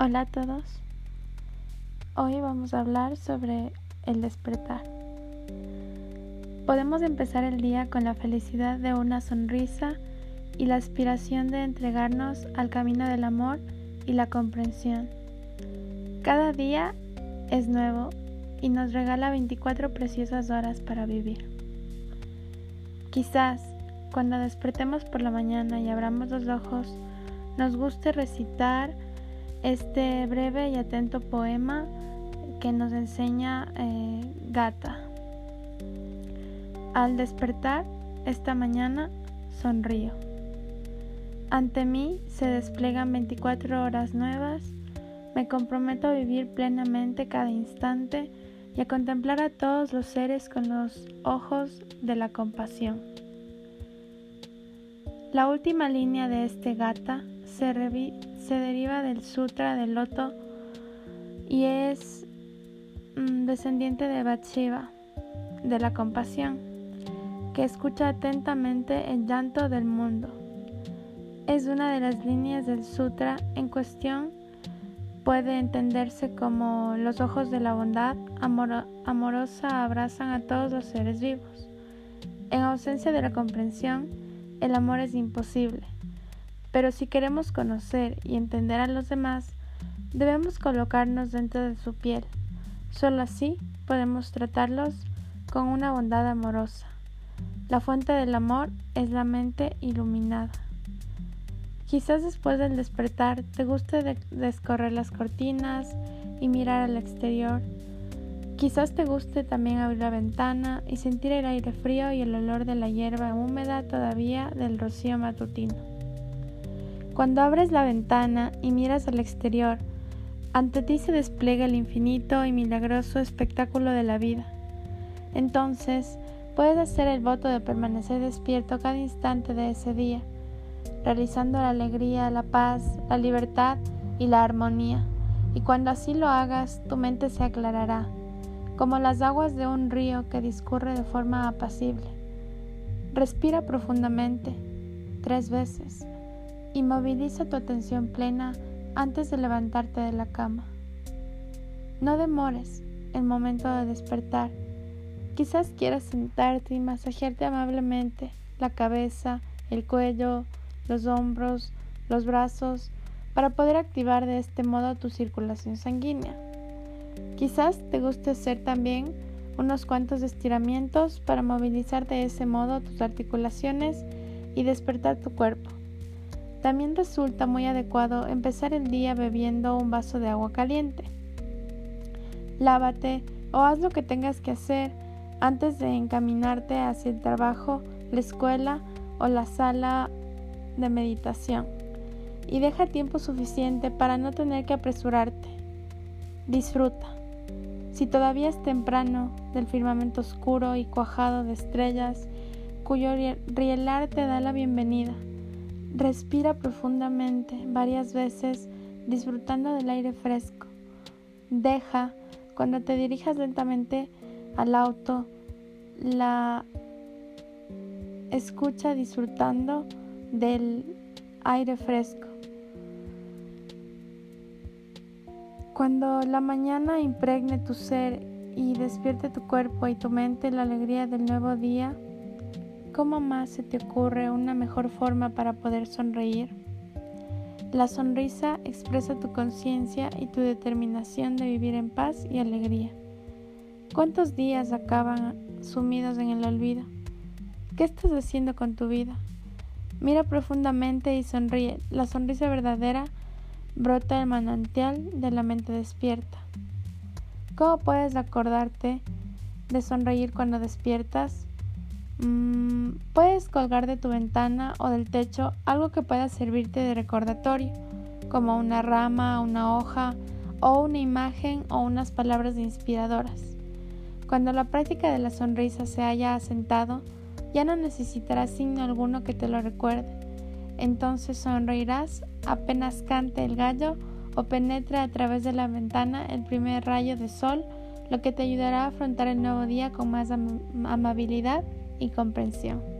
Hola a todos. Hoy vamos a hablar sobre el despertar. Podemos empezar el día con la felicidad de una sonrisa y la aspiración de entregarnos al camino del amor y la comprensión. Cada día es nuevo y nos regala 24 preciosas horas para vivir. Quizás cuando despertemos por la mañana y abramos los ojos, nos guste recitar este breve y atento poema que nos enseña eh, Gata. Al despertar esta mañana sonrío. Ante mí se despliegan 24 horas nuevas. Me comprometo a vivir plenamente cada instante y a contemplar a todos los seres con los ojos de la compasión. La última línea de este gata se, se deriva del Sutra del Loto y es mm, descendiente de Bathsheba, de la compasión, que escucha atentamente el llanto del mundo. Es una de las líneas del Sutra en cuestión. Puede entenderse como los ojos de la bondad amorosa abrazan a todos los seres vivos. En ausencia de la comprensión, el amor es imposible. Pero si queremos conocer y entender a los demás, debemos colocarnos dentro de su piel. Solo así podemos tratarlos con una bondad amorosa. La fuente del amor es la mente iluminada. Quizás después del despertar te guste descorrer las cortinas y mirar al exterior. Quizás te guste también abrir la ventana y sentir el aire frío y el olor de la hierba húmeda todavía del rocío matutino. Cuando abres la ventana y miras al exterior, ante ti se despliega el infinito y milagroso espectáculo de la vida. Entonces, puedes hacer el voto de permanecer despierto cada instante de ese día, realizando la alegría, la paz, la libertad y la armonía. Y cuando así lo hagas, tu mente se aclarará, como las aguas de un río que discurre de forma apacible. Respira profundamente, tres veces y moviliza tu atención plena antes de levantarte de la cama. No demores el momento de despertar. Quizás quieras sentarte y masajearte amablemente la cabeza, el cuello, los hombros, los brazos, para poder activar de este modo tu circulación sanguínea. Quizás te guste hacer también unos cuantos estiramientos para movilizar de ese modo tus articulaciones y despertar tu cuerpo. También resulta muy adecuado empezar el día bebiendo un vaso de agua caliente. Lávate o haz lo que tengas que hacer antes de encaminarte hacia el trabajo, la escuela o la sala de meditación. Y deja tiempo suficiente para no tener que apresurarte. Disfruta. Si todavía es temprano del firmamento oscuro y cuajado de estrellas, cuyo rielar te da la bienvenida. Respira profundamente varias veces disfrutando del aire fresco. Deja, cuando te dirijas lentamente al auto, la escucha disfrutando del aire fresco. Cuando la mañana impregne tu ser y despierte tu cuerpo y tu mente la alegría del nuevo día, ¿Cómo más se te ocurre una mejor forma para poder sonreír? La sonrisa expresa tu conciencia y tu determinación de vivir en paz y alegría. ¿Cuántos días acaban sumidos en el olvido? ¿Qué estás haciendo con tu vida? Mira profundamente y sonríe. La sonrisa verdadera brota del manantial de la mente despierta. ¿Cómo puedes acordarte de sonreír cuando despiertas? Mm, puedes colgar de tu ventana o del techo algo que pueda servirte de recordatorio, como una rama, una hoja o una imagen o unas palabras inspiradoras. Cuando la práctica de la sonrisa se haya asentado, ya no necesitarás signo alguno que te lo recuerde. Entonces sonreirás apenas cante el gallo o penetre a través de la ventana el primer rayo de sol, lo que te ayudará a afrontar el nuevo día con más amabilidad y comprensión.